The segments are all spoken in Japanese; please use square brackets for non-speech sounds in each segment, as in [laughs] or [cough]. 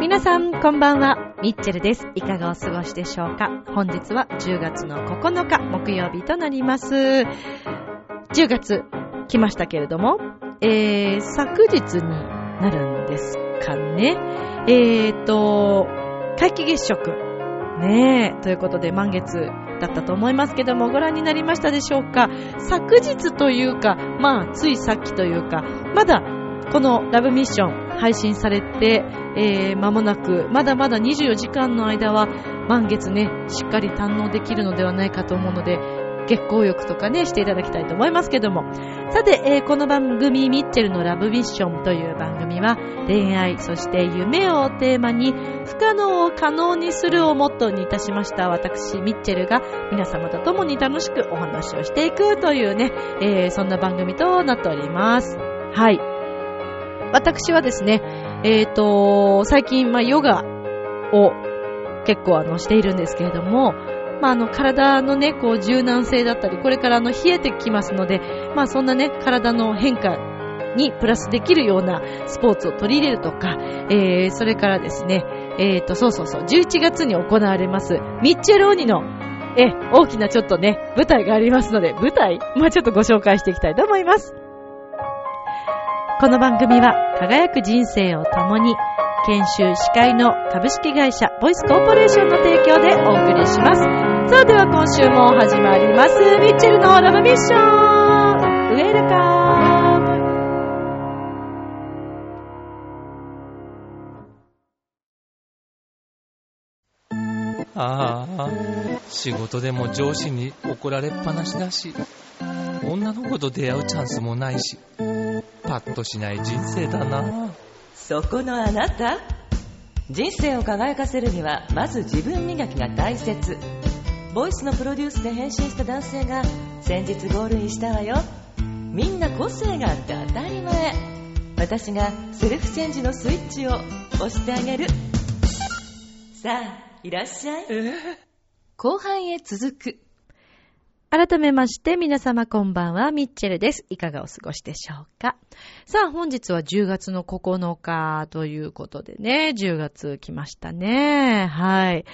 皆さん、こんばんは。ミッチェルです。いかがお過ごしでしょうか本日は10月の9日、木曜日となります。10月、来ましたけれども、えー、昨日になるんですかね。えーと、皆既月食。ねえ、ということで満月だったと思いますけども、ご覧になりましたでしょうか昨日というか、まあ、ついさっきというか、まだこのラブミッション配信されて、えー、間もなく、まだまだ24時間の間は満月ね、しっかり堪能できるのではないかと思うので、月光浴とかね、していただきたいと思いますけども。さて、えーこの番組、ミッチェルのラブミッションという番組は、恋愛、そして夢をテーマに、不可能を可能にするをモットーにいたしました私、ミッチェルが皆様と共に楽しくお話をしていくというね、えーそんな番組となっております。はい。私はですね、えっ、と、最近、まあ、ヨガを結構あの、しているんですけれども、まあ、あの、体のね、こう、柔軟性だったり、これからの、冷えてきますので、まあ、そんなね、体の変化にプラスできるようなスポーツを取り入れるとか、えー、それからですね、えっ、と、そうそうそう、11月に行われます、ミッチェル・オニの、え、大きなちょっとね、舞台がありますので、舞台まあ、ちょっとご紹介していきたいと思います。この番組は輝く人生を共に研修司会の株式会社ボイスコーポレーションの提供でお送りします。さあでは今週も始まります。ミッチェルのラブミッションウェルカムああ、仕事でも上司に怒られっぱなしだし、女の子と出会うチャンスもないし、パッとしない人生だな。そこのあなた人生を輝かせるにはまず自分磨きが大切ボイスのプロデュースで変身した男性が先日ゴールインしたわよ。みんな個性があって当たり前。私がセルフチェンジのスイッチを押してあげる。さあいらっしゃい。後半へ続く。改めまして皆様こんばんは、ミッチェルです。いかがお過ごしでしょうか？さあ、本日は10月の9日ということでね、10月来ましたね。はい。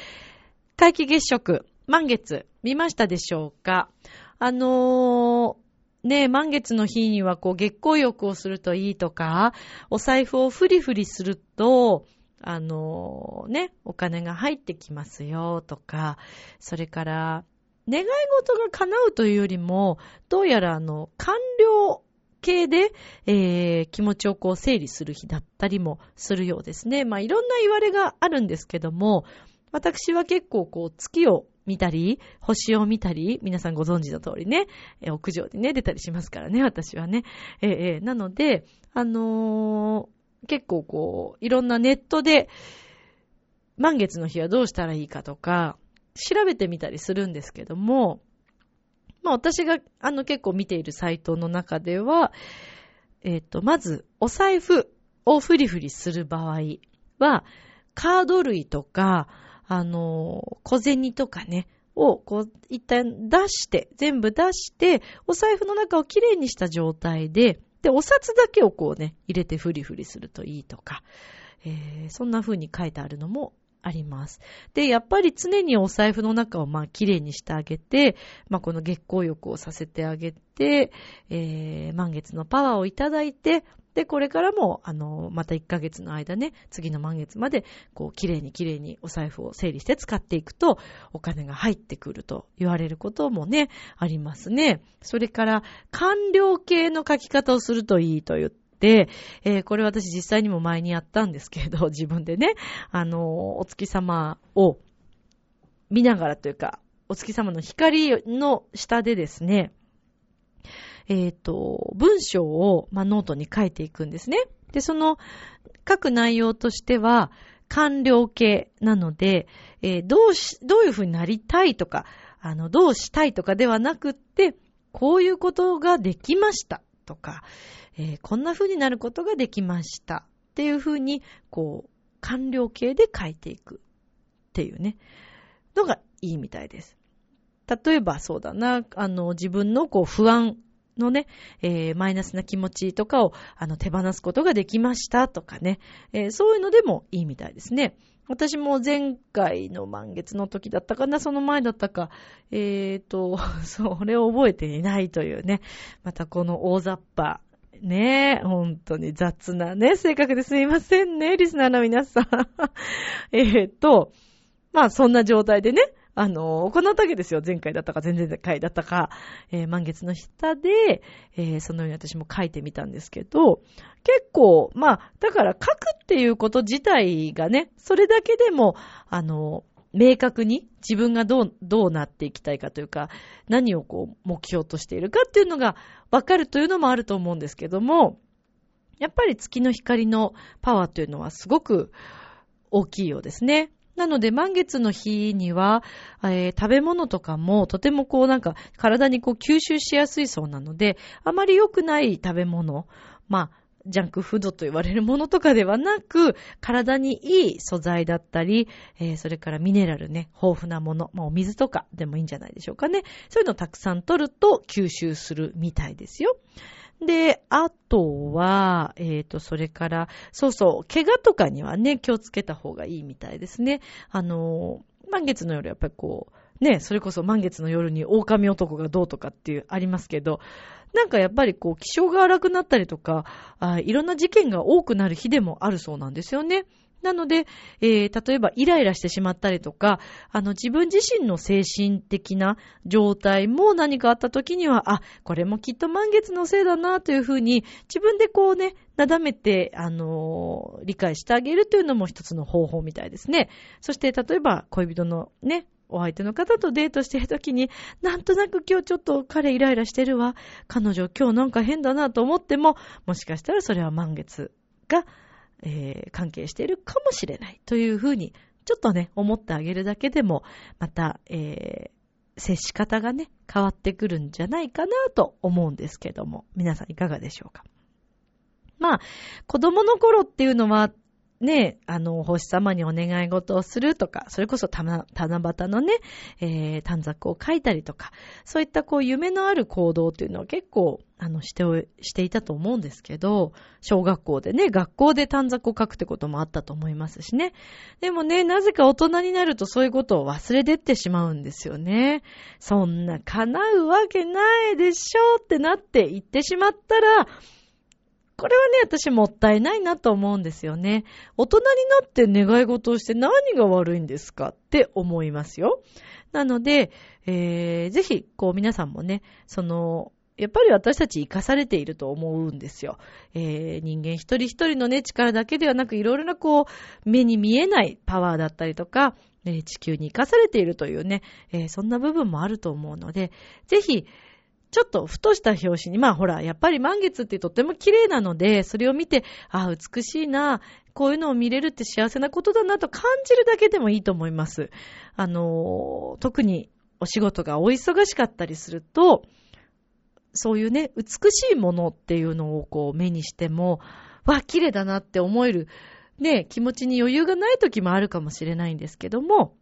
皆既月食、満月、見ましたでしょうか？あのー、ね満月の日にはこう月光浴をするといいとか、お財布をフリフリすると、あのーね、お金が入ってきますよとか、それから、願い事が叶うというよりも、どうやらあの、完了系で、えー、気持ちをこう整理する日だったりもするようですね。まあいろんな言われがあるんですけども、私は結構こう月を見たり、星を見たり、皆さんご存知の通りね、え屋上でね、出たりしますからね、私はね。えーえーなので、あのー結構こう、いろんなネットで、満月の日はどうしたらいいかとか、調べてみたりするんですけども、まあ私があの結構見ているサイトの中では、えっ、と、まず、お財布をフリフリする場合は、カード類とか、あの、小銭とかね、を、こう、一旦出して、全部出して、お財布の中をきれいにした状態で、で、お札だけをこうね、入れてフリフリするといいとか、えーそんな風に書いてあるのもあります。で、やっぱり常にお財布の中をまあ綺麗にしてあげて、まあこの月光浴をさせてあげて、えー、満月のパワーをいただいて、で、これからも、あの、また1ヶ月の間ね、次の満月まで、こう、綺麗に綺麗にお財布を整理して使っていくと、お金が入ってくると言われることもね、ありますね。それから、完了形の書き方をするといいと言って、えーこれ私実際にも前にやったんですけど、[laughs] 自分でね、あの、お月様を見ながらというか、お月様の光の下でですね、えっ、と、文章を、まあ、ノートに書いていくんですね。で、その、書く内容としては、完了形なので、えーどうし、どういうふうになりたいとか、あの、どうしたいとかではなくって、こういうことができましたとか、えーこんな風になることができました。っていう風に、こう、完了形で書いていくっていうね、のがいいみたいです。例えばそうだな、あの、自分のこう不安のね、えーマイナスな気持ちとかをあの手放すことができましたとかね、えーそういうのでもいいみたいですね。私も前回の満月の時だったかな、その前だったか、えーと、[laughs] それを覚えていないというね、またこの大雑把、ねえ、本当に雑なね、性格ですみませんね、リスナーの皆さん。[laughs] えーと、まあそんな状態でね、あの、行ったわけですよ。前回だったか、前々回だったか、えー満月の下で、えーそのように私も書いてみたんですけど、結構、まあ、だから書くっていうこと自体がね、それだけでも、あの、明確に自分がどう、どうなっていきたいかというか、何をこう、目標としているかっていうのが分かるというのもあると思うんですけども、やっぱり月の光のパワーというのはすごく大きいようですね。なので満月の日には、えー食べ物とかもとてもこうなんか体にこう吸収しやすいそうなので、あまり良くない食べ物、まあ、ジャンクフードと言われるものとかではなく、体にいい素材だったり、えーそれからミネラルね、豊富なもの、まあお水とかでもいいんじゃないでしょうかね。そういうのをたくさん取ると吸収するみたいですよ。で、あとは、えっ、と、それから、そうそう、怪我とかにはね、気をつけた方がいいみたいですね。あの、満月の夜やっぱりこう、ね、それこそ満月の夜に狼男がどうとかっていうありますけど、なんかやっぱりこう気性が荒くなったりとか、あいろんな事件が多くなる日でもあるそうなんですよね。なので、えー例えばイライラしてしまったりとか、あの自分自身の精神的な状態も何かあった時には、あ、これもきっと満月のせいだなというふうに自分でこうね、なだめて、あのー理解してあげるというのも一つの方法みたいですね。そして例えば恋人のね、お相手の方とデートしてるときに、なんとなく今日ちょっと彼イライラしてるわ。彼女今日なんか変だなと思っても、もしかしたらそれは満月が、えー関係しているかもしれないというふうに、ちょっとね、思ってあげるだけでも、また、えー接し方がね、変わってくるんじゃないかなと思うんですけども、皆さんいかがでしょうか?まあ、子供の頃っていうのは、ね、あの、星様にお願い事をするとか、それこそたな七夕のね、えー短冊を書いたりとか、そういったこう夢のある行動っていうのは結構、あの、してお、していたと思うんですけど、小学校でね、学校で短冊を書くってこともあったと思いますしね。でもね、なぜか大人になるとそういうことを忘れてってしまうんですよね。そんな叶うわけないでしょってなって言ってしまったら、これはね、私もったいないなと思うんですよね。大人になって願い事をして何が悪いんですかって思いますよ。なので、えー、ぜひ、こう皆さんもね、その、やっぱり私たち生かされていると思うんですよ。えー、人間一人一人のね、力だけではなく、いろいろなこう、目に見えないパワーだったりとか、えー地球に生かされているというね、えーそんな部分もあると思うので、ぜひ、ちょっとふとした表紙に、まあほら、やっぱり満月ってとっても綺麗なので、それを見て、ああ、美しいな、こういうのを見れるって幸せなことだなと感じるだけでもいいと思います。あの特にお仕事がお忙しかったりすると、そういうね、美しいものっていうのをこう目にしても、わ、綺麗だなって思える、ね、気持ちに余裕がない時もあるかもしれないんですけども、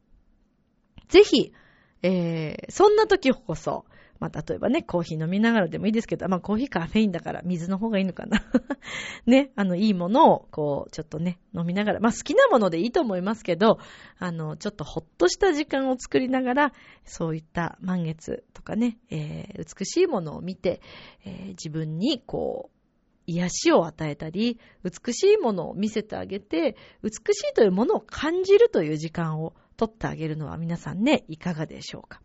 ぜひ、えー、そんな時こそ、まあ、例えばね、コーヒー飲みながらでもいいですけど、まあ、コーヒーカフェインだから水の方がいいのかな。[laughs] ね、あの、いいものを、こう、ちょっとね、飲みながら、まあ、好きなものでいいと思いますけど、あの、ちょっとほっとした時間を作りながら、そういった満月とかね、えー美しいものを見て、えー自分に、こう、癒しを与えたり、美しいものを見せてあげて、美しいというものを感じるという時間を取ってあげるのは皆さんね、いかがでしょうか？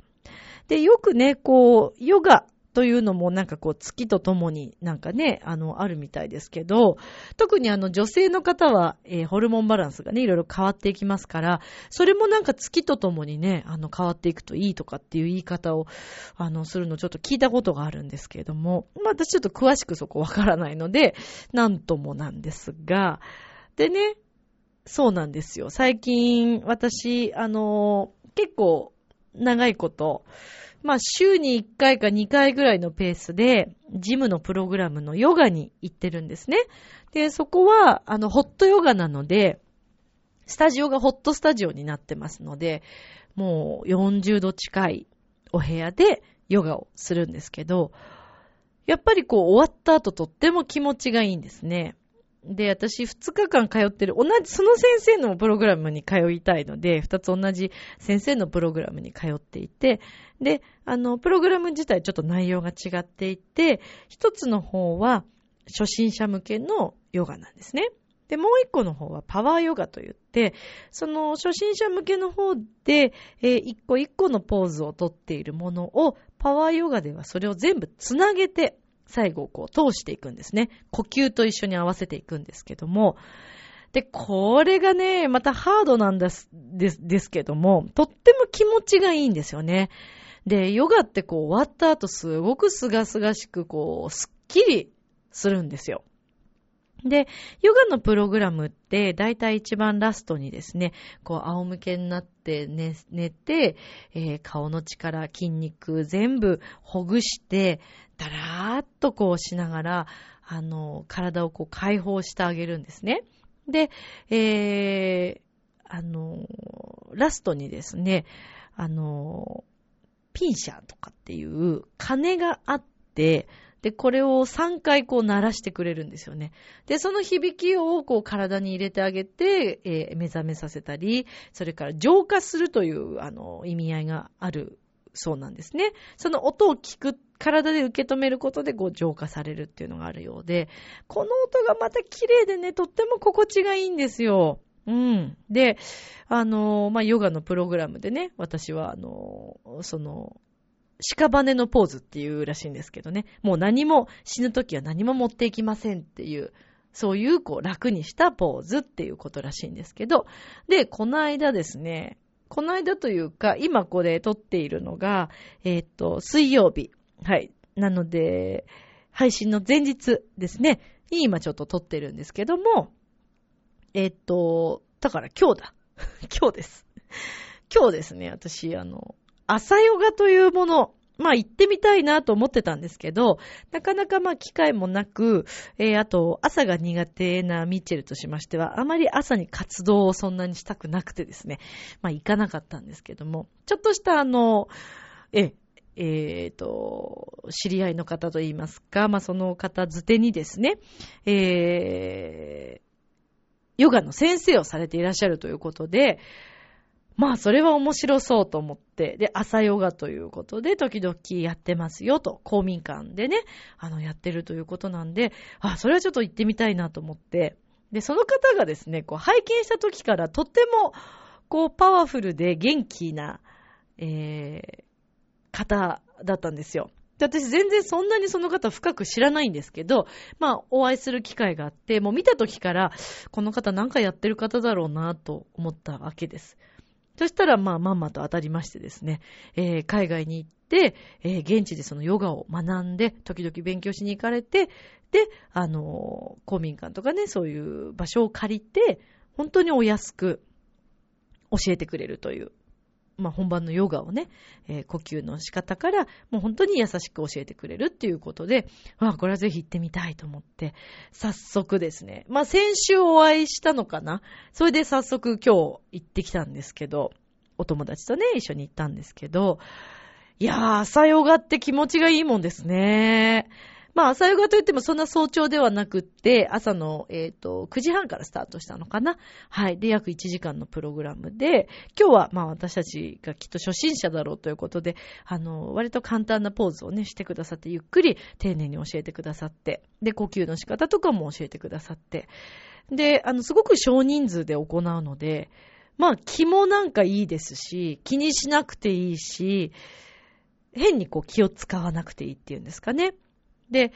で、よくね、こう、ヨガというのもなんかこう月とともになんかね、あの、あるみたいですけど、特にあの女性の方は、えーホルモンバランスがね、いろいろ変わっていきますから、それもなんか月とともにね、あの変わっていくといいとかっていう言い方を、あの、するのちょっと聞いたことがあるんですけれども、まあ私ちょっと詳しくそこわからないので、なんともなんですが、でね、そうなんですよ。最近、私、あの、結構、長いこと、まあ週に1回か2回ぐらいのペースで、ジムのプログラムのヨガに行ってるんですね。で、そこは、あの、ホットヨガなので、スタジオがホットスタジオになってますので、もう40度近いお部屋でヨガをするんですけど、やっぱりこう終わった後とっても気持ちがいいんですね。で、私2日間通ってる、同じ、その先生のプログラムに通いたいので、2つ同じ先生のプログラムに通っていて、で、あの、プログラム自体ちょっと内容が違っていて、一つの方は初心者向けのヨガなんですね。で、もう一個の方はパワーヨガといって、その初心者向けの方で、えー一個一個のポーズをとっているものを、パワーヨガではそれを全部つなげて、最後こう通していくんですね。呼吸と一緒に合わせていくんですけども、で、これがね、またハードなんです、です、ですけども、とっても気持ちがいいんですよね。で、ヨガってこう終わった後すごくすがすがしくこう、すっきりするんですよ。で、ヨガのプログラムって、だいたい一番ラストにですね、こう、仰向けになって寝寝て、えー顔の力、筋肉全部ほぐして、だらーっとこうしながら、あの、体をこう解放してあげるんですね。で、えー、あの、ラストにですね、あの、ピンシャーとかっていう鐘があって、で、これを3回こう鳴らしてくれるんですよね。で、その響きをこう体に入れてあげて、えー目覚めさせたり、それから浄化するという、あの、意味合いがあるそうなんですね。その音を聞く、体で受け止めることでこう浄化されるっていうのがあるようで、この音がまた綺麗でね、とっても心地がいいんですよ。うん。で、あの、まあ、ヨガのプログラムでね、私は、あの、その、屍のポーズっていうらしいんですけどね。もう何も、死ぬ時は何も持っていきませんっていう、そういう、こう、楽にしたポーズっていうことらしいんですけど。で、この間ですね、この間というか、今これ撮っているのが、えーっと、水曜日。はい。なので、配信の前日ですね、今ちょっと撮ってるんですけども、えーっと、だから今日だ。[laughs] 今日です。今日ですね、私、あの、朝ヨガというもの、まあ行ってみたいなと思ってたんですけど、なかなかまあ機会もなく、えーあと朝が苦手なミッチェルとしましては、あまり朝に活動をそんなにしたくなくてですね、まあ行かなかったんですけども、ちょっとしたあの、え、えーと、知り合いの方といいますか、まあその方づてにですね、えー、ヨガの先生をされていらっしゃるということで、まあ、それは面白そうと思って、で、朝ヨガということで、時々やってますよと、公民館でね、あの、やってるということなんで、あ、それはちょっと行ってみたいなと思って、で、その方がですね、こう、拝見した時からとっても、こう、パワフルで元気な、えー、方だったんですよ。で、私全然そんなにその方深く知らないんですけど、まあ、お会いする機会があって、もう見た時から、この方なんかやってる方だろうなと思ったわけです。そしたら、まあ、まんまと当たりましてですね、えー海外に行って、えー現地でそのヨガを学んで、時々勉強しに行かれて、で、あのー公民館とかね、そういう場所を借りて、本当にお安く教えてくれるという、まあ、本番のヨガをね、えー呼吸の仕方から、もう本当に優しく教えてくれるっていうことで、ああ、これはぜひ行ってみたいと思って、早速ですね、まあ、先週お会いしたのかな？それで早速今日行ってきたんですけど、お友達とね、一緒に行ったんですけど、いやー、朝ヨガって気持ちがいいもんですね。まあ、朝ヨガといってもそんな早朝ではなくって、朝の、えっ、と、9時半からスタートしたのかな。はい。で、約1時間のプログラムで、今日は、まあ、私たちがきっと初心者だろうということで、あの、割と簡単なポーズをね、してくださって、ゆっくり丁寧に教えてくださって、で、呼吸の仕方とかも教えてくださって、で、あの、すごく少人数で行うので、まあ、気もなんかいいですし、気にしなくていいし、変にこう気を使わなくていいっていうんですかね。で、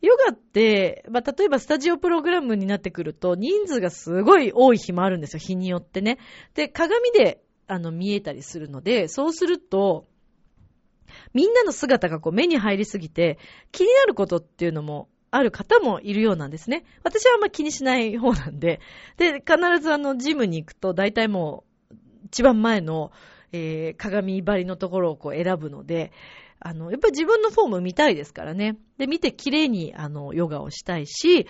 ヨガって、まあ、例えばスタジオプログラムになってくると、人数がすごい多い日もあるんですよ、日によってね。で、鏡で、あの、見えたりするので、そうすると、みんなの姿がこう目に入りすぎて、気になることっていうのもある方もいるようなんですね。私はあんま気にしない方なんで。で、必ずあの、ジムに行くと、大体もう、一番前の、えー、鏡張りのところをこう選ぶので、あの、やっぱり自分のフォーム見たいですからね。で、見て綺麗に、あの、ヨガをしたいし、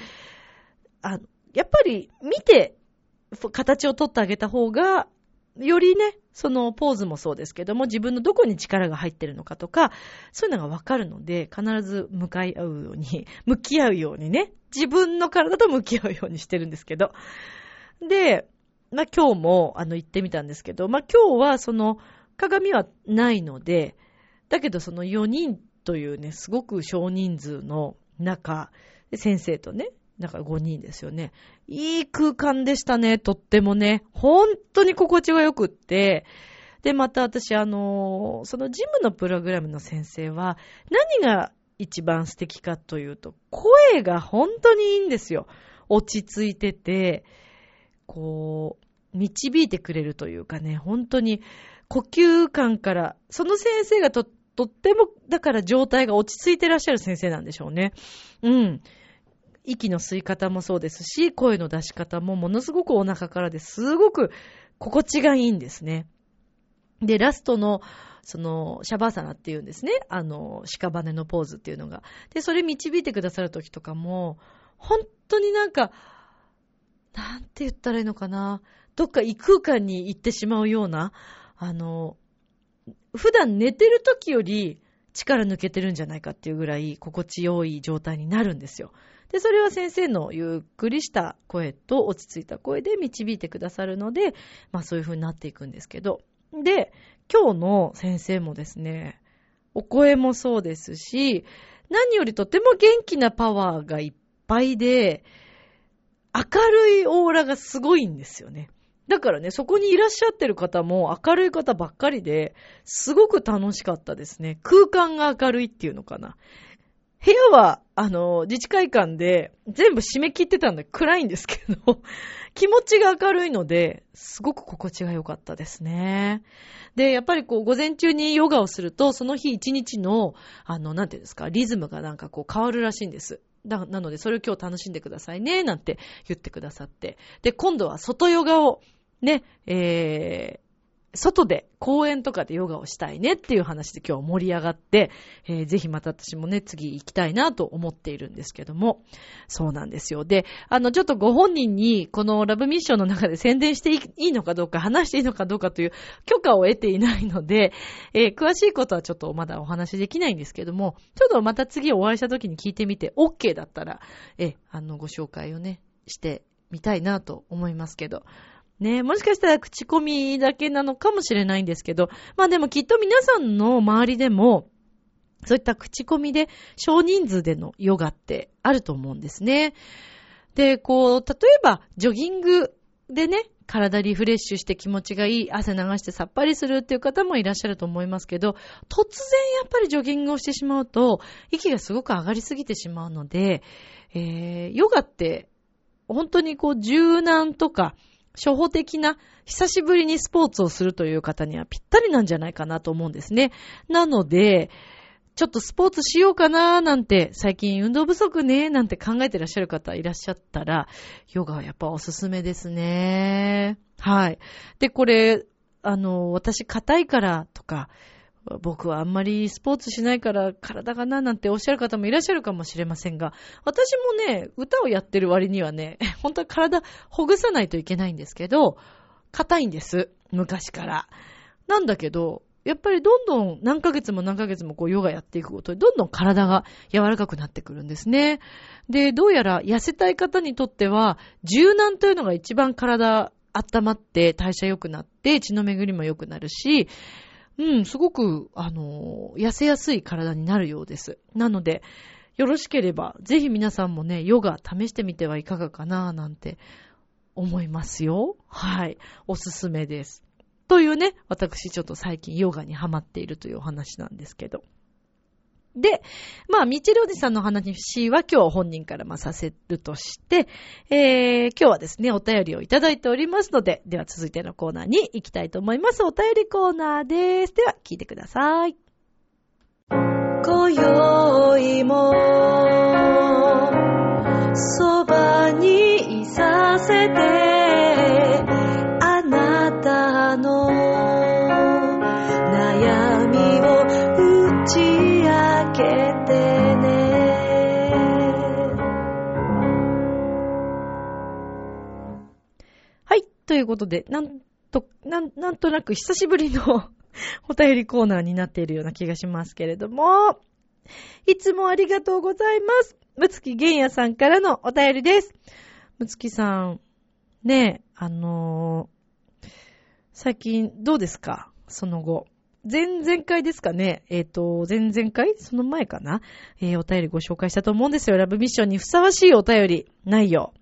あやっぱり見て、形を取ってあげた方が、よりね、そのポーズもそうですけども、自分のどこに力が入ってるのかとか、そういうのがわかるので、必ず向かい合うように、[laughs] 向き合うようにね、自分の体と向き合うようにしてるんですけど。で、まあ今日も、あの、行ってみたんですけど、まあ今日はその、鏡はないので、だけどその4人というね、すごく少人数の中、先生とね、だから5人ですよね。いい空間でしたね、とってもね。本当に心地が良くって。で、また私、あの、そのジムのプログラムの先生は、何が一番素敵かというと、声が本当にいいんですよ。落ち着いてて、こう、導いてくれるというかね、本当に呼吸感から、その先生がとって、とっても、だから状態が落ち着いてらっしゃる先生なんでしょうね。うん。息の吸い方もそうですし、声の出し方もものすごくお腹からですごく心地がいいんですね。で、ラストの、その、シャバーサナっていうんですね。あの、屍のポーズっていうのが。で、それ導いてくださる時とかも、本当になんか、なんて言ったらいいのかな。どっか異空間に行ってしまうような、あの、普段寝てる時より力抜けてるんじゃないかっていうぐらい心地よい状態になるんですよ。で、それは先生のゆっくりした声と落ち着いた声で導いてくださるので、まあそういう風になっていくんですけど。で、今日の先生もですね、お声もそうですし、何よりとても元気なパワーがいっぱいで、明るいオーラがすごいんですよね。だからね、そこにいらっしゃってる方も明るい方ばっかりで、すごく楽しかったですね。空間が明るいっていうのかな。部屋は、あの、自治会館で全部締め切ってたんで暗いんですけど、[laughs] 気持ちが明るいので、すごく心地が良かったですね。で、やっぱりこう、午前中にヨガをすると、その日一日の、あの、なんていうんですか、リズムがなんかこう変わるらしいんです。だなので、それを今日楽しんでくださいね、なんて言ってくださって。で、今度は外ヨガを、ね、えー、外で公園とかでヨガをしたいねっていう話で今日盛り上がって、えー、ぜひまた私もね、次行きたいなと思っているんですけども、そうなんですよ。で、あの、ちょっとご本人にこのラブミッションの中で宣伝していいのかどうか、話していいのかどうかという許可を得ていないので、[laughs] えー、詳しいことはちょっとまだお話できないんですけども、ちょっとまた次お会いした時に聞いてみて OK だったら、えー、あの、ご紹介をね、してみたいなと思いますけど、ねもしかしたら口コミだけなのかもしれないんですけど、まあでもきっと皆さんの周りでも、そういった口コミで少人数でのヨガってあると思うんですね。で、こう、例えばジョギングでね、体リフレッシュして気持ちがいい、汗流してさっぱりするっていう方もいらっしゃると思いますけど、突然やっぱりジョギングをしてしまうと、息がすごく上がりすぎてしまうので、えー、ヨガって本当にこう柔軟とか、初歩的な、久しぶりにスポーツをするという方にはぴったりなんじゃないかなと思うんですね。なので、ちょっとスポーツしようかなーなんて、最近運動不足ねーなんて考えてらっしゃる方いらっしゃったら、ヨガはやっぱおすすめですね。はい。で、これ、あの、私硬いからとか、僕はあんまりスポーツしないから体がななんておっしゃる方もいらっしゃるかもしれませんが、私もね、歌をやってる割にはね、[laughs] 本当は体ほぐさないといけないんですけど、硬いんです。昔から。なんだけど、やっぱりどんどん何ヶ月も何ヶ月もこうヨガやっていくことで、どんどん体が柔らかくなってくるんですね。で、どうやら痩せたい方にとっては、柔軟というのが一番体温まって代謝良くなって血の巡りも良くなるし、うん、すごく、あの、痩せやすい体になるようです。なので、よろしければ、ぜひ皆さんもね、ヨガ試してみてはいかがかな、なんて思いますよ。はい。おすすめです。というね、私ちょっと最近ヨガにハマっているというお話なんですけど。で、まあ、ミチルおじさんの話は今日は本人からまさせるとして、えー、今日はですね、お便りをいただいておりますので、では続いてのコーナーに行きたいと思います。お便りコーナーです。では、聞いてください。今宵も、そばにいさせて、ことで、なんと、なん、なんとなく久しぶりの [laughs] お便りコーナーになっているような気がしますけれども、いつもありがとうございます。むつきげんやさんからのお便りです。むつきさん、ねえ、あのー、最近どうですか？その後。前々回ですかね。えっ、ー、と、前々回？その前かな？えー、お便りご紹介したと思うんですよ。ラブミッションにふさわしいお便り。ないよ。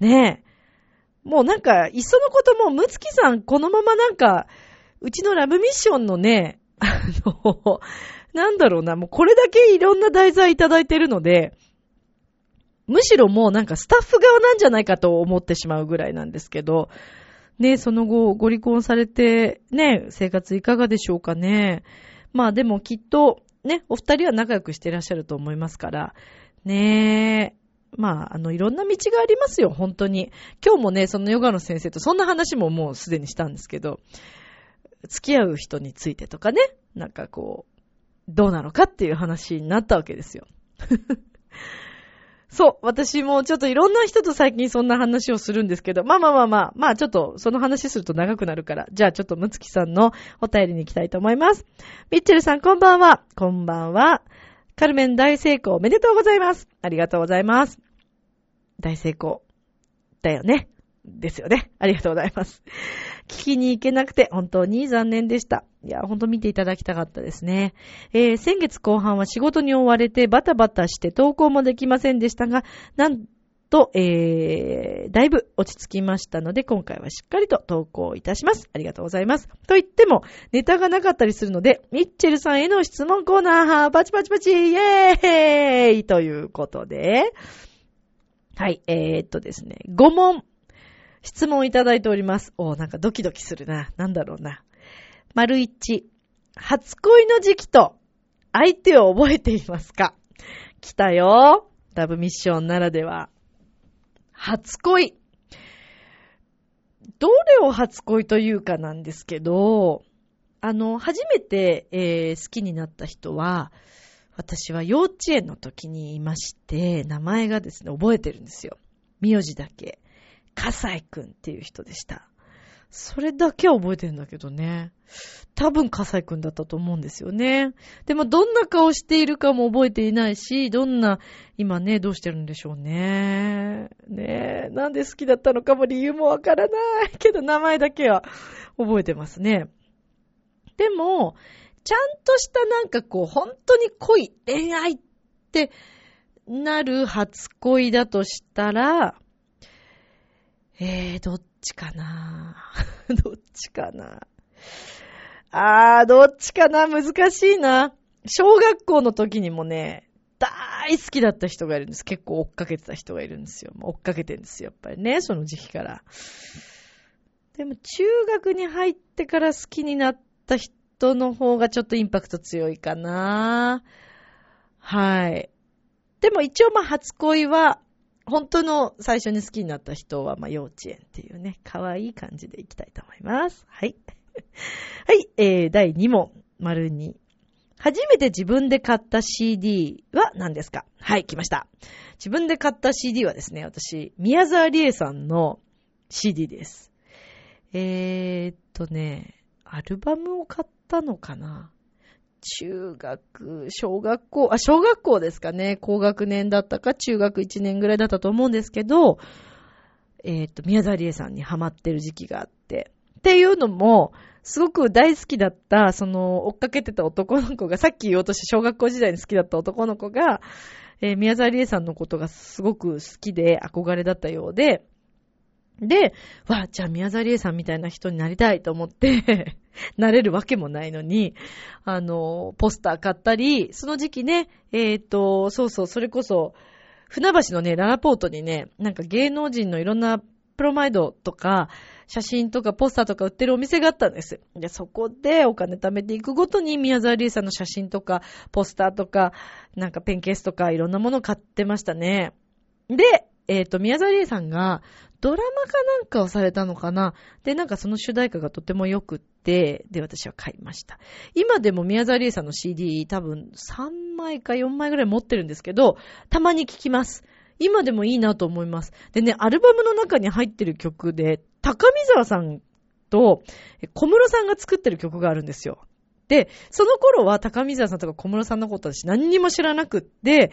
ねえ。もうなんか、いっそのことも、むつきさん、このままなんか、うちのラブミッションのね、[laughs] あの、なんだろうな、もうこれだけいろんな題材いただいてるので、むしろもうなんかスタッフ側なんじゃないかと思ってしまうぐらいなんですけど、ね、その後ご離婚されて、ね、生活いかがでしょうかね。まあでもきっと、ね、お二人は仲良くしてらっしゃると思いますから、ねえまあ、あの、いろんな道がありますよ、本当に。今日もね、そのヨガの先生とそんな話ももうすでにしたんですけど、付き合う人についてとかね、なんかこう、どうなのかっていう話になったわけですよ。[laughs] そう。私もちょっといろんな人と最近そんな話をするんですけど、まあまあまあまあ、まあちょっとその話すると長くなるから、じゃあちょっとむつきさんのお便りに行きたいと思います。ミッチェルさんこんばんは。こんばんは。カルメン大成功おめでとうございます。ありがとうございます。大成功。だよね。ですよね。ありがとうございます。聞きに行けなくて本当に残念でした。いや、ほんと見ていただきたかったですね。えー、先月後半は仕事に追われてバタバタして投稿もできませんでしたが、なんと、えー、だいぶ落ち着きましたので、今回はしっかりと投稿いたします。ありがとうございます。と言っても、ネタがなかったりするので、ミッチェルさんへの質問コーナー、パチパチパチ、イェーイということで、はい、えー、っとですね、5問質問いただいております。おなんかドキドキするな。なんだろうな。丸一。初恋の時期と相手を覚えていますか？来たよ。ラブミッションならでは。初恋。どれを初恋というかなんですけど、あの、初めて、えー、好きになった人は、私は幼稚園の時にいまして、名前がですね、覚えてるんですよ。名字だけ。笠井くんっていう人でした。それだけは覚えてんだけどね。多分笠井くんだったと思うんですよね。でもどんな顔しているかも覚えていないし、どんな、今ね、どうしてるんでしょうね。ねえ、なんで好きだったのかも理由もわからないけど名前だけは覚えてますね。でも、ちゃんとしたなんかこう、本当に濃い恋愛ってなる初恋だとしたら、えー、どっちかな？[laughs] どっちかな？あー、どっちかな？難しいな。小学校の時にもね、大好きだった人がいるんです。結構追っかけてた人がいるんですよ。追っかけてるんですよ。やっぱりね、その時期から。でも中学に入ってから好きになった人の方がちょっとインパクト強いかな。はい。でも一応まあ初恋は本当の最初に好きになった人は、まあ、幼稚園っていうね、可愛い感じでいきたいと思います。はい。[laughs] はい、えー、第2問、丸2。初めて自分で買った CD は何ですか？はい、来ました。自分で買った CD はですね、私、宮沢りえさんの CD です。えーっとね、アルバムを買ったのかな？中学、小学校、あ、小学校ですかね。高学年だったか、中学1年ぐらいだったと思うんですけど、えっ、ー、と、宮沢りえさんにハマってる時期があって。っていうのも、すごく大好きだった、その、追っかけてた男の子が、さっき言おうとして小学校時代に好きだった男の子が、えー、宮沢りえさんのことがすごく好きで憧れだったようで、で、わ、じゃあ宮沢りえさんみたいな人になりたいと思って [laughs] なれるわけもないのに、あの、ポスター買ったり、その時期ね、えっ、ー、と、そうそう、それこそ、船橋のね、ララポートにね、なんか芸能人のいろんなプロマイドとか、写真とかポスターとか売ってるお店があったんです。で、そこでお金貯めていくごとに宮沢りえさんの写真とか、ポスターとか、なんかペンケースとかいろんなものを買ってましたね。で、えっ、ー、と、宮沢りえさんがドラマかなんかをされたのかな？で、なんかその主題歌がとても良くって、で、私は買いました。今でも宮沢りえさんの CD 多分3枚か4枚ぐらい持ってるんですけど、たまに聞きます。今でもいいなと思います。でね、アルバムの中に入ってる曲で、高見沢さんと小室さんが作ってる曲があるんですよ。で、その頃は高見沢さんとか小室さんのこと私何にも知らなくって、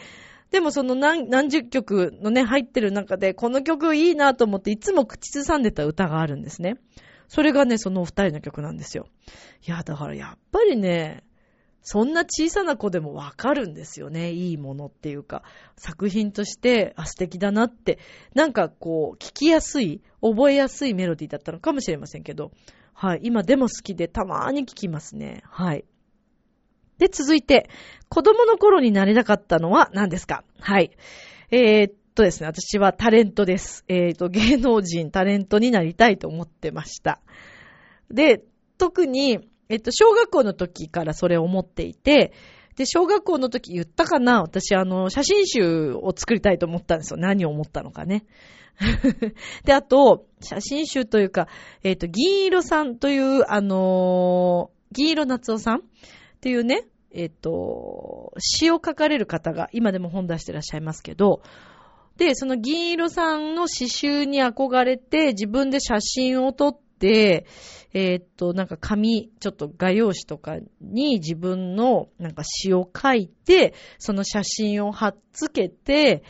でもその何何十曲のね、入ってる中で、この曲いいなと思っていつも口ずさんでた歌があるんですね。それがね、そのお二人の曲なんですよ。いや、だからやっぱりね、そんな小さな子でもわかるんですよね。いいものっていうか、作品として、あ、素敵だなって、なんかこう、聞きやすい、覚えやすいメロディーだったのかもしれませんけど、はい、今でも好きでたまーに聞きますね。はい。で、続いて、子供の頃になれなかったのは何ですか？はい。えー、っとですね、私はタレントです。えー、っと、芸能人、タレントになりたいと思ってました。で、特に、えっと、小学校の時からそれを思っていて、で、小学校の時言ったかな？私、あの、写真集を作りたいと思ったんですよ。何を思ったのかね。[laughs] で、あと、写真集というか、えっ、と、銀色さんという、あのー銀色夏夫さんっていうね、えっ、と、詩を書かれる方が今でも本出してらっしゃいますけど、で、その銀色さんの詩集に憧れて自分で写真を撮って、えーっと、なんか紙、ちょっと画用紙とかに自分のなんか詩を書いて、その写真を貼っつけて、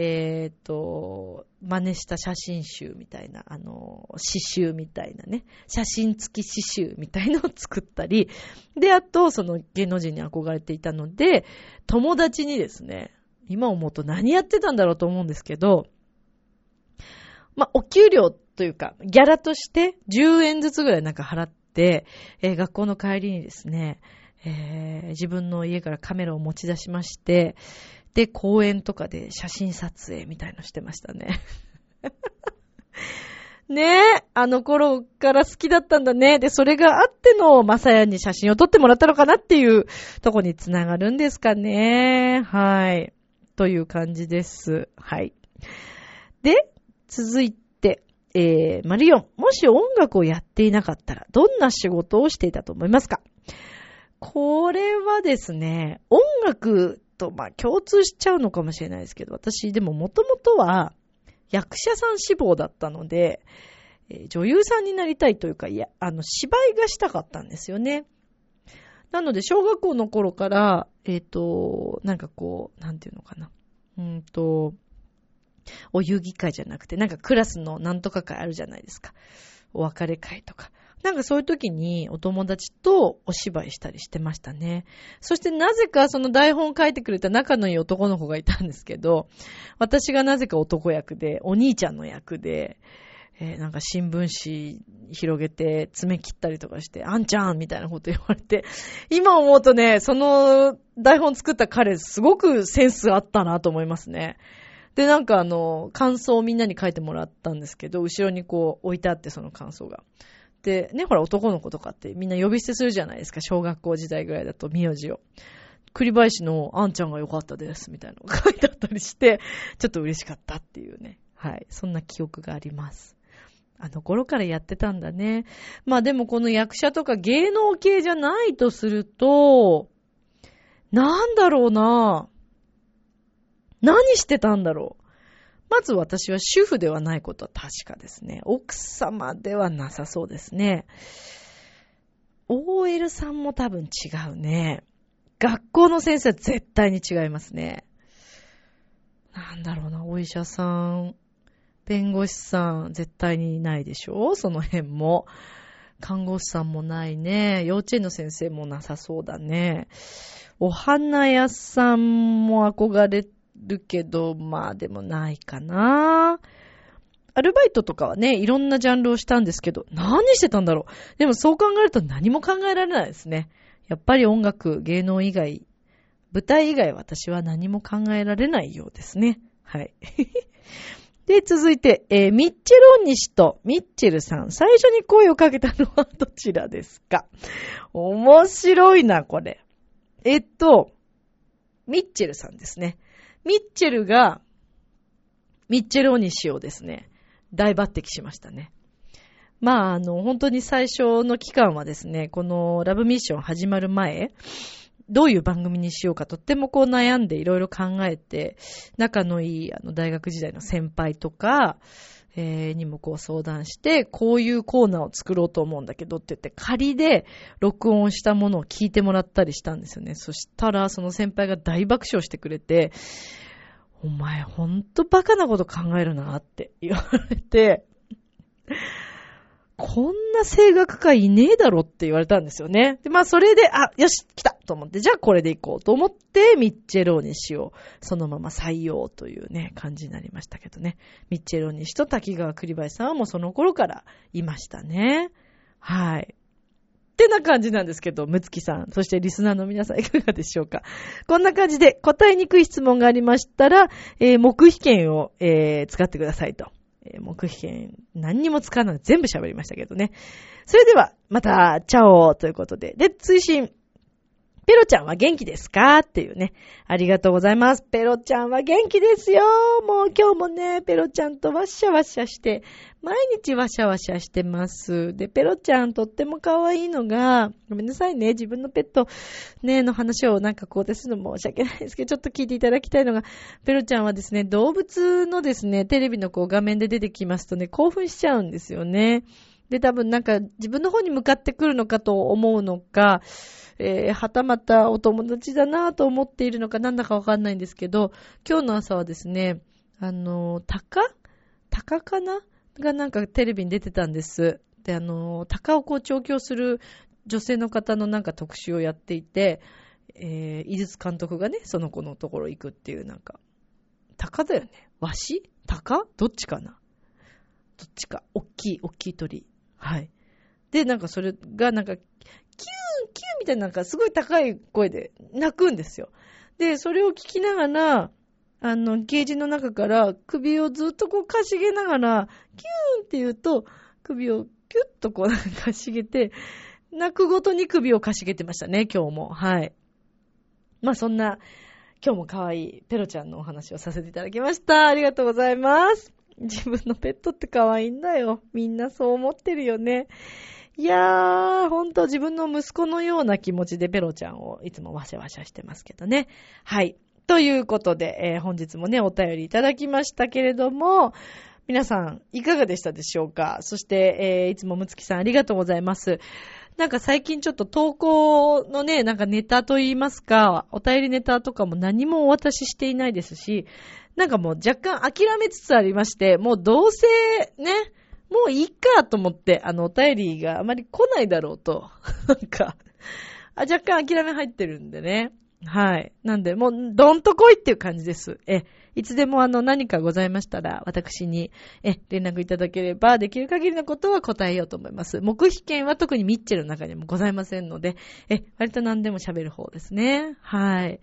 えーっと、真似した写真集みたいな、あの、詩集みたいなね、写真付き詩集みたいのを作ったり、で、あと、その芸能人に憧れていたので、友達にですね、今思うと何やってたんだろうと思うんですけど、まあ、お給料というか、ギャラとして10円ずつぐらいなんか払って、えー学校の帰りにですね、えー自分の家からカメラを持ち出しまして、で、公園とかで写真撮影みたいのしてましたね。[laughs] ねえ、あの頃から好きだったんだね。で、それがあっての、まさやに写真を撮ってもらったのかなっていうとこにつながるんですかね。はい。という感じです。はい。で、続いて、えー、マリオン。もし音楽をやっていなかったら、どんな仕事をしていたと思いますか？これはですね、音楽と、まあ、共通しちゃうのかもしれないですけど、私、でももともとは、役者さん志望だったので、えー女優さんになりたいというか、いや、あの、芝居がしたかったんですよね。なので、小学校の頃から、えっ、と、なんかこう、なんていうのかな。うーんと、お遊戯会じゃなくて、なんかクラスのなんとか会あるじゃないですか。お別れ会とか。なんかそういう時にお友達とお芝居したりしてましたね。そしてなぜかその台本を書いてくれた仲のいい男の子がいたんですけど、私がなぜか男役で、お兄ちゃんの役で、えーなんか新聞紙広げて爪切ったりとかして、あんちゃんみたいなこと言われて、今思うとね、その台本作った彼すごくセンスあったなと思いますね。で、なんかあの、感想をみんなに書いてもらったんですけど、後ろにこう置いてあってその感想が。で、ね、ほら男の子とかってみんな呼び捨てするじゃないですか、小学校時代ぐらいだと名字を。栗林のあんちゃんが良かったです、みたいなのが書いてあったりして、ちょっと嬉しかったっていうね。はい。そんな記憶があります。あの頃からやってたんだね。まあでもこの役者とか芸能系じゃないとすると、なんだろうな何してたんだろうまず私は主婦ではないことは確かですね。奥様ではなさそうですね。OL さんも多分違うね。学校の先生は絶対に違いますね。なんだろうな、お医者さん、弁護士さん、絶対にいないでしょ？その辺も。看護師さんもないね。幼稚園の先生もなさそうだね。お花屋さんも憧れるけど、まあでもないかな。アルバイトとかはね、いろんなジャンルをしたんですけど、何してたんだろう。でもそう考えると何も考えられないですね。やっぱり音楽、芸能以外、舞台以外私は何も考えられないようですね。はい。[laughs] で、続いて、えーミッチェル・オニシとミッチェルさん、最初に声をかけたのはどちらですか？面白いな、これ。えっと、ミッチェルさんですね。ミッチェルが、ミッチェル・オニシをですね、大抜擢しましたね。まあ、あの、本当に最初の期間はですね、このラブミッション始まる前、どういう番組にしようかとってもこう悩んでいろいろ考えて、仲のいいあの大学時代の先輩とか、えーにもこう相談して、こういうコーナーを作ろうと思うんだけどって言って、仮で録音したものを聞いてもらったりしたんですよね。そしたら、その先輩が大爆笑してくれて、お前ほんとバカなこと考えるなって言われて、こんな声楽家いねえだろって言われたんですよね。で、まあそれで、あ、よし、来たと思って、じゃあこれで行こうと思って、ミッチェローニ氏をそのまま採用というね、感じになりましたけどね。ミッチェローニ氏と滝川栗林さんはもうその頃からいましたね。はい。ってな感じなんですけど、むつきさん、そしてリスナーの皆さんいかがでしょうかこんな感じで答えにくい質問がありましたら、えー、黙秘権を、えー使ってくださいと。えー黙秘権、何にも使わない全部喋りましたけどね。それでは、また、チャオということで。で、追伸。ペロちゃんは元気ですか？っていうね。ありがとうございます。ペロちゃんは元気ですよ。もう今日もね、ペロちゃんとワッシャワッシャして、毎日ワシャワシャしてます。で、ペロちゃんとっても可愛いのが、ごめんなさいね、自分のペット、ね、の話をなんかこうですの申し訳ないですけど、ちょっと聞いていただきたいのが、ペロちゃんはですね、動物のですね、テレビのこう画面で出てきますとね、興奮しちゃうんですよね。で、多分なんか自分の方に向かってくるのかと思うのか、えー、はたまたお友達だなと思っているのかなんだかわかんないんですけど、今日の朝はですね、あの、タカタカかな？がなんかテレビに出てたんです。で、あの、タカをこう調教する女性の方のなんか特集をやっていて、えー、井筒監督がね、その子のところ行くっていうなんか、タカだよね。ワシタカどっちかな？どっちか？おっきい、おっきい鳥。はい。で、なんかそれがなんか、キューン、キューンみたいななんかすごい高い声で鳴くんですよ。で、それを聞きながら、あの、ゲージの中から首をずっとこうかしげながら、キューンって言うと、首をキュッとこうなんかかしげて、泣くごとに首をかしげてましたね、今日も。はい。まあそんな、今日も可愛いペロちゃんのお話をさせていただきました。ありがとうございます。自分のペットって可愛いんだよ。みんなそう思ってるよね。いやー、ほんと自分の息子のような気持ちでペロちゃんをいつもワシャワシャしてますけどね。はい。ということで、えー本日もね、お便りいただきましたけれども、皆さん、いかがでしたでしょうか？そして、えーいつもむつきさんありがとうございます。なんか最近ちょっと投稿のね、なんかネタといいますか、お便りネタとかも何もお渡ししていないですし、なんかもう若干諦めつつありまして、もうどうせね、もういいかと思って、あの、お便りがあまり来ないだろうと、[laughs] なんか、若干諦め入ってるんでね。はい。なんで、もう、どんと来いっていう感じです。え、いつでもあの、何かございましたら、私に、え、連絡いただければ、できる限りのことは答えようと思います。黙秘権は特にミッチェルの中にもございませんので、え、割と何でも喋る方ですね。はい。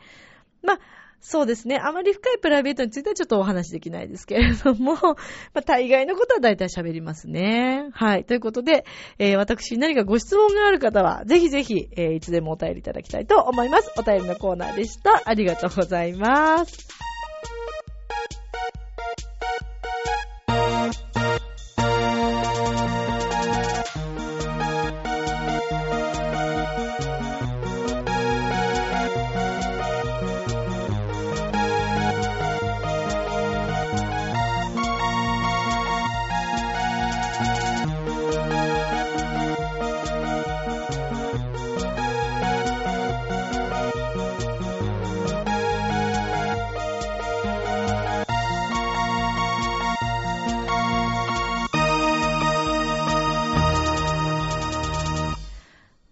まあ、そうですね。あまり深いプライベートについてはちょっとお話できないですけれども、[laughs] まあ、大概のことは大体喋りますね。はい。ということで、えー私に何かご質問がある方は、ぜひぜひ、えーいつでもお便りいただきたいと思います。お便りのコーナーでした。ありがとうございます。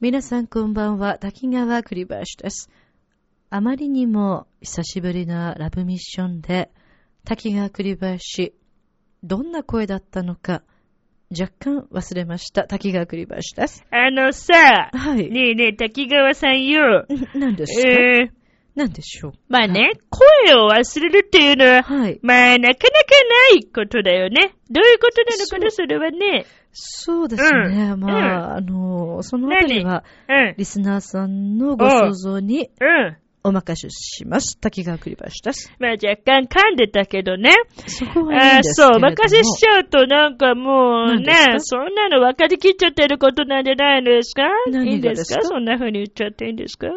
皆さんこんばんは、滝川栗林です。あまりにも久しぶりなラブミッションで、滝川栗林、どんな声だったのか、若干忘れました。滝川栗林です。あのさ、はい。ねえねえ、滝川さんよ。何ですか、えー、何でしょう？まあね、声を忘れるっていうのは、はい。まあ、なかなかないことだよね。どういうことなのかな、それはね。そうですね。うんまあ、あの、そのあたりは、うん、リスナーさんのご想像にうん。お任せします。滝川栗林です。まあ、若干噛んでたけどね。そこはいいああ、んですけれども。そう、任せしちゃうとなんかもうねそんなの分かりきっちゃってることなんじゃないですか？いいん何がでですすか？かそんな風に言っちゃっていいんですか？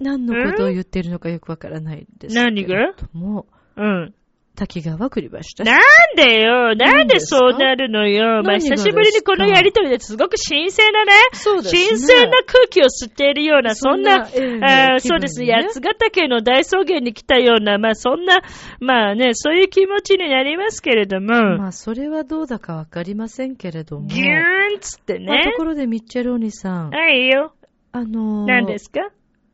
何のことを言ってるのかよくわからないですけれ何が？ども、うん。滝川栗橋た。なんでよ。なんでそうなるのよ。まあ、久しぶりにこのやりとりですごく新鮮なね、そうですね。新鮮な空気を吸っているような、そんな、そね。そうです、八ヶ岳の大草原に来たような、まあそんな、まあね、そういう気持ちになりますけれども、まあ、それはどうだかわかりませんけれども。ギューンっつってまあねと。ころで、ミッチェルお兄さん。はいよ。あのー、何ですか？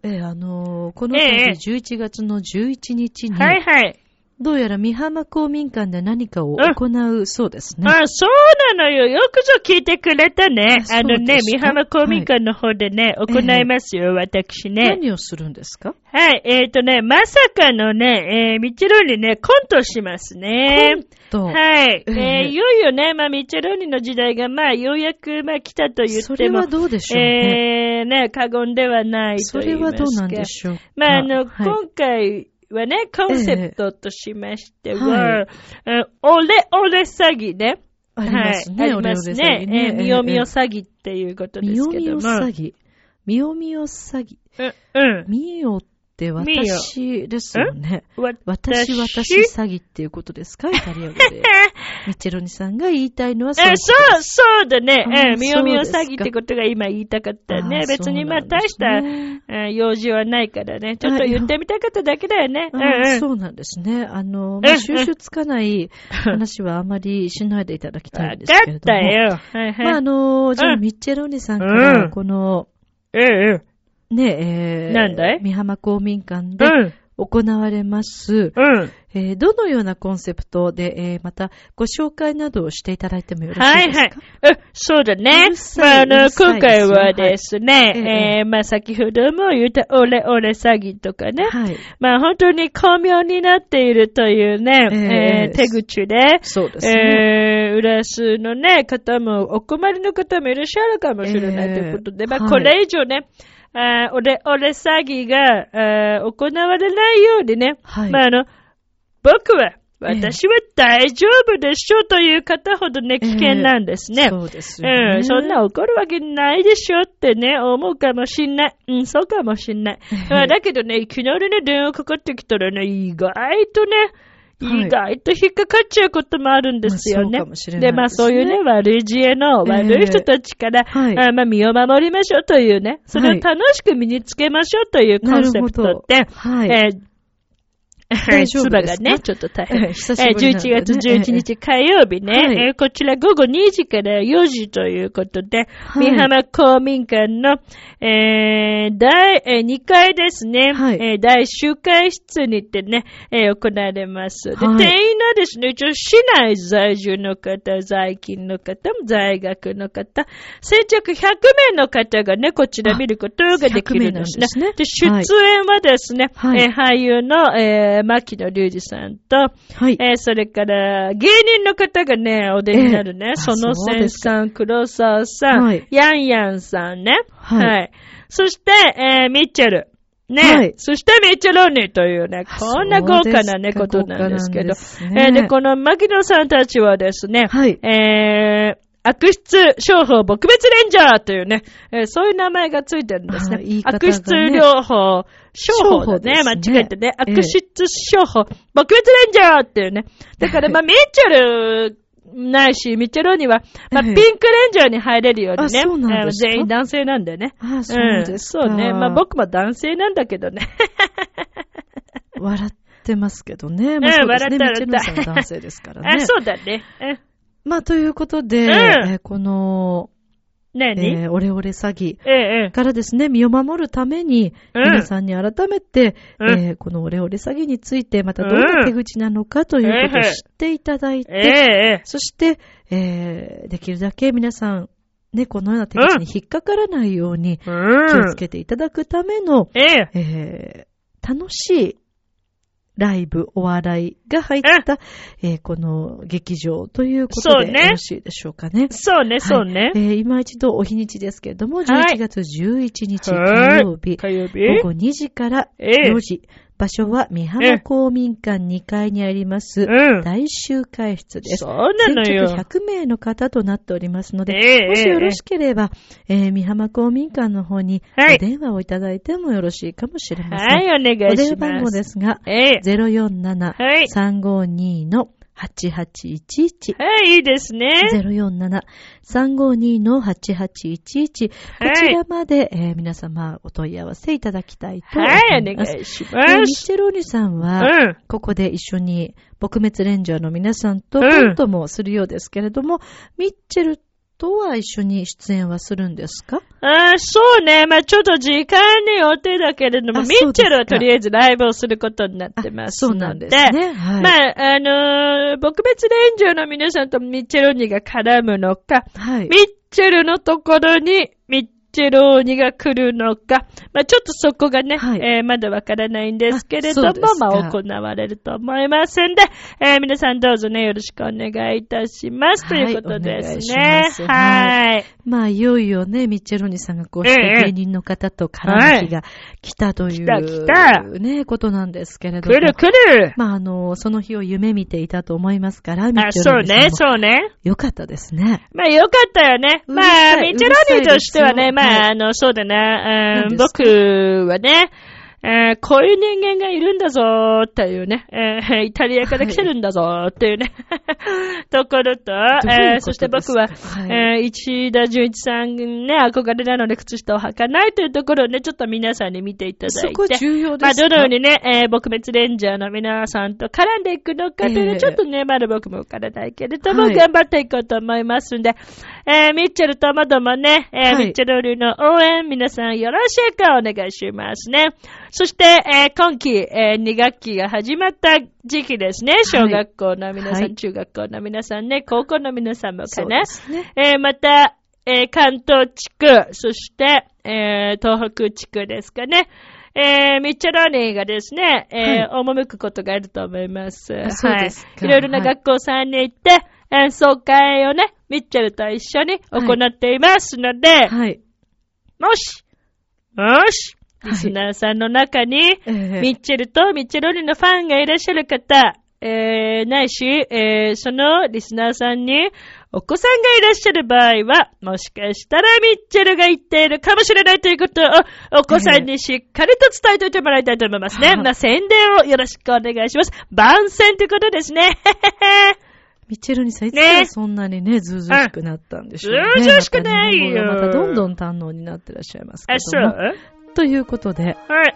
ええ、あのー、このええ。度11月の11日に、はいはい。どうやら美浜公民館で何かを行うそうですね。あ、そうなのよ。よくぞ聞いてくれたね。ああのね、美浜公民館の方でね、行いますよ、私ね。何をするんですか？はい、えっ、とね、まさかのね、えー、ミッチェローニね、コントしますね。と、はい。えええーいよいよね、まあ、ミッチェローニの時代が、まあ、ようやく、まあ、来たと言ってもそれは、どうでしょうね。えー、ね、過言ではないそと言いますか。れはどうなんでしょうか。まあ、あの、はい今回はね、コンセプトとしましては、はいえーオレオレ詐欺ね。ありますね、はい、ありますね。オレオレ詐欺ねえーみよみよえ詐欺っていうことえみよみよですけども。詐欺。みよみよ詐欺。うん。うん。みよって私ですよね。わ私、私？詐欺っていうことですか？イタリア語で。[laughs] ミッチェロニさんが言いたいのはそうそう、そうだね。みよみよ詐欺ってことが今言いたかったね。あ別にまあ大した、用事はないからね。ちょっと言ってみたかっただけだよね。そうなんですね。あの、収集つかない話はあまりしないでいただきたいわんですかったけれども。よ。はいはい。まあ、あの、じゃあ、うんミッチェロニさんかうら、んこの、うんうん。ね、えー、なんだい？美浜公民館でうん。行われます、うん。えーどのようなコンセプトで、えーまたご紹介などをしていただいてもよろしはいいですか？はい。えそうだねまあ、あの、今回はですね、はいえええーまあ、先ほども言ったオレオレ詐欺とかね。はい。まあ、本当に巧妙になっているというね、えええー手口で、そうですね。えー、浦安のね、方も、お困りの方もいらっしゃるかもしれないええということで、まあ、はいこれ以上ね、あー俺、俺詐欺が、行われないようにね、はいまあ、あの、僕は、ええ私は大丈夫でしょという方ほどね、危険なんですね。そうですよね。うん、そんな怒るわけないでしょってね、思うかもしんない。うん、そうかもしんない。あだけどね、いきなりね、電話かかってきたらね、意外とね、はい意外と引っかかっちゃうこともあるんですよね。で、まあそういうね、悪い知恵の悪い人たちから、はい。あまあ身を守りましょうというね、それをはい。楽しく身につけましょうというコンセプトって、はい。えー大丈夫ですか？唾がね、ちょっと大変。久しぶりなんでね。えー11月11日火曜日ね、はい。えーこちら午後2時から4時ということで、はい。美浜公民館の、えー第、えー2階ですね、はい。えー大集会室にてね、えー行われます。で、はい。定員のですね、一応市内在住の方、在勤の方、在学の方、先着100名の方がね、こちら見ることができるんですね。100名なんでね。出演はですね、はい。えー俳優の、えー牧野隆二さんと、はい。えーそれから、芸人の方がね、お出になるね、ええそのせんさん、黒沢さん、はいヤンヤンさんね。はいそして、えーミッチェル。ね。はいそして、ミッチェローニというね、こんな豪華なね、ことなんですけど。ですねえーで、この牧野さんたちはですね、はいえー悪質商法撲滅レンジャーというね、えーそういう名前がついてるんですね。ね悪質療法、商法だね、ね間違えてね。ええ悪質商法、撲滅レンジャーっていうね。だから、まあ、ミッチェル、ないし、ミッチェロには、まあ、ええピンクレンジャーに入れるようにね。あそうなんですか？あの全員男性なんでね。あそうですか。んそうね。まあ、僕も男性なんだけどね。笑ってますけどね。まあ、うんそうですね。笑ったミッチェルさんは男性ですからね。[laughs] あ、そうだね。うんまあ、ということで、んえーこの、何、えーオレオレ詐欺。からですね、身を守るために、うん皆さんに改めて、うんえーこのオレオレ詐欺について、またどんな手口なのかということを知っていただいて。そして、えーできるだけ皆さん、ね、このような手口に引っかからないように気うんをつ。けていただくための、ええ。えー楽しいライブ、お笑いが入った、えーこの劇場ということそうね。でよろしいでしょうかね。そうね、そうね。はい。えー今一度お日にちですけれども、はい。11月11日火はい。曜日、火曜日。午後2時からええ。4時、場所は三浜公民館2階にあります、うん。大集会室です。そうなのよ。先着100名の方となっておりますので、ええもしよろしければ、えー、三浜公民館の方にはいお電話をいただいてもよろしいかもしれません。はい、お願いお電し話番号ます。ですが、ええはい。047-352の8811。はい、いいですね。047-352の8811。こはいちらまで、えー皆様お問い合わせいただきたいと思はい、おいます。願いしえーミッます。チェローニさんは、うん。ここで一緒に撲滅レンジャーの皆さんとうんコントもするようですけれども、ミッチェルとは一緒に出演はするんですか？あーそうね。まあちょっと時間によってだけれども、あミッチェルはとりあえずライブをすることになってますそう。なんですね。はい。まあ、あのー、撲滅レンジャーの皆さんとミッチェローニが絡むのか、はいミ。ッチェルのところにミッチェローニが来るのか、まあちょっとそこがね、はいえーまだわからないんですけれどもまあ行われると思いますんで、えー皆さんどうぞね、よろしくお願いいたします。はいということですねます。はい。まあ、いよいよね、ミッチェローニさんがこうしてええ芸人の方と絡む日が来たという、来た来たね、ことなんですけれども。来る来る。まあ、あの、その日を夢見ていたと思いますから、ミッあ、チェそうね、ローニさんも。そうね。よかったですね。まあよかったよね。まあ、ミッチェローニとしてはね、まあ、あの、そうだな、うん僕はね、えーこういう人間がいるんだぞーっていうね、えー [laughs] イタリアから来てるんだぞーっていうね、[laughs] ところと、えーそして僕は、はい。えー石田純一さんね、憧れなので靴下を履かないというところをね、ちょっと皆さんに見ていただいて。そこ重要まあ、ですか？どのようにね、えー、撲滅レンジャーの皆さんと絡んでいくのかというのは、ええ。ちょっとね、まだ僕もわからないけれども、はい。頑張っていこうと思いますんで、えー、ミッチェルともどもね、えーはいミッチェル流の応援、皆さんよろしくお願いしますね。そして、えー今期、え2学期が始まった時期ですね。小学校の皆さん、はい中学校の皆さんね、高校の皆さんもかねね。えーまた、えー関東地区、そして、えー東北地区ですかね。えーミッチェローニーがですね、えー赴くことがあると思います。あそうですかはい。いろいろな学校さんに行って、演奏会をね、ミッチェルと一緒に行っていますので、はい。もし、もし、リスナーさんの中に、ええミッチェルとミッチェローニのファンがいらっしゃる方、えー、ないし、えー、そのリスナーさんにお子さんがいらっしゃる場合は、もしかしたらミッチェルが言っているかもしれないということをお子さんにしっかりと伝えておいてもらいたいと思いますね。はいまあ、宣伝をよろしくお願いします。番宣ということですね。ミッチェルにさん、いつからそんなにね、ずうずうしくなったんでしょうね。ずうずうしくないよまたどんどん堪能になってらっしゃいますけあ、そうども。ということで、はい。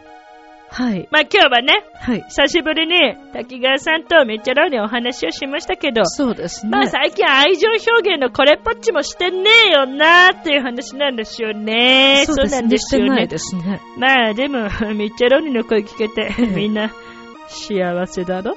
はい。まあ、今日はね、はい。久しぶりに滝川さんとミッチェローにお話をしましたけど、そうですね。まあ最近愛情表現のこれっぽっちもしてねえよなーっていう話なんですよね。そうですなんね。してないですよね。ですね。まあでも、ミッチェローニの声聞けてええ、みんな幸せだろ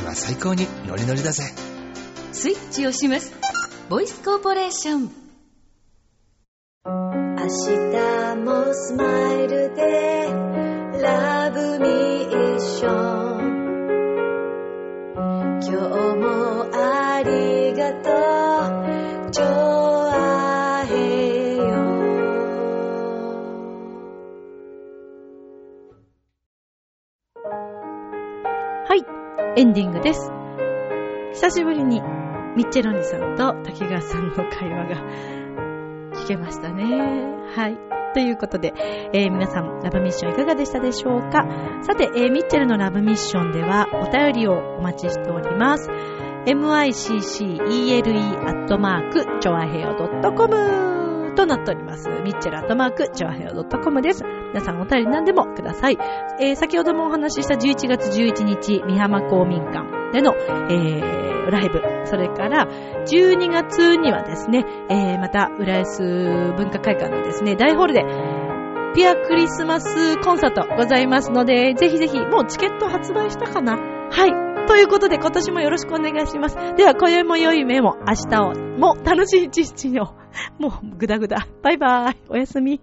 今最高にノリノリだぜ。スイッチをします。ボイスコーポレーション。明日もスマイルでラブミーション。今日もありがとう。ジョアヘヨはい。エンディングです。久しぶりに、ミッチェロニさんと滝川さんの会話が聞けましたね。はい。ということで、えー皆さん、ラブミッションいかがでしたでしょうか？さて、えーミッチェルのラブミッションでは、お便りをお待ちしております。miccele アットマーク、ちょわへよ .com となっております。ミッチェルアットマーク、ちょわへよ .com です。皆さんお便り何でもください。えー先ほどもお話しした11月11日、美浜公民館での、えーライブ、それから12月にはですね、えーまた浦安文化会館のですね、大ホールでピアクリスマスコンサートございますので、ぜひぜひ、もうチケット発売したかな？はい。ということで、今年もよろしくお願いします。では、今宵も良い夢も、明日を、もう楽しい一日を。もう、ぐだぐだ。バイバーイ。おやすみ。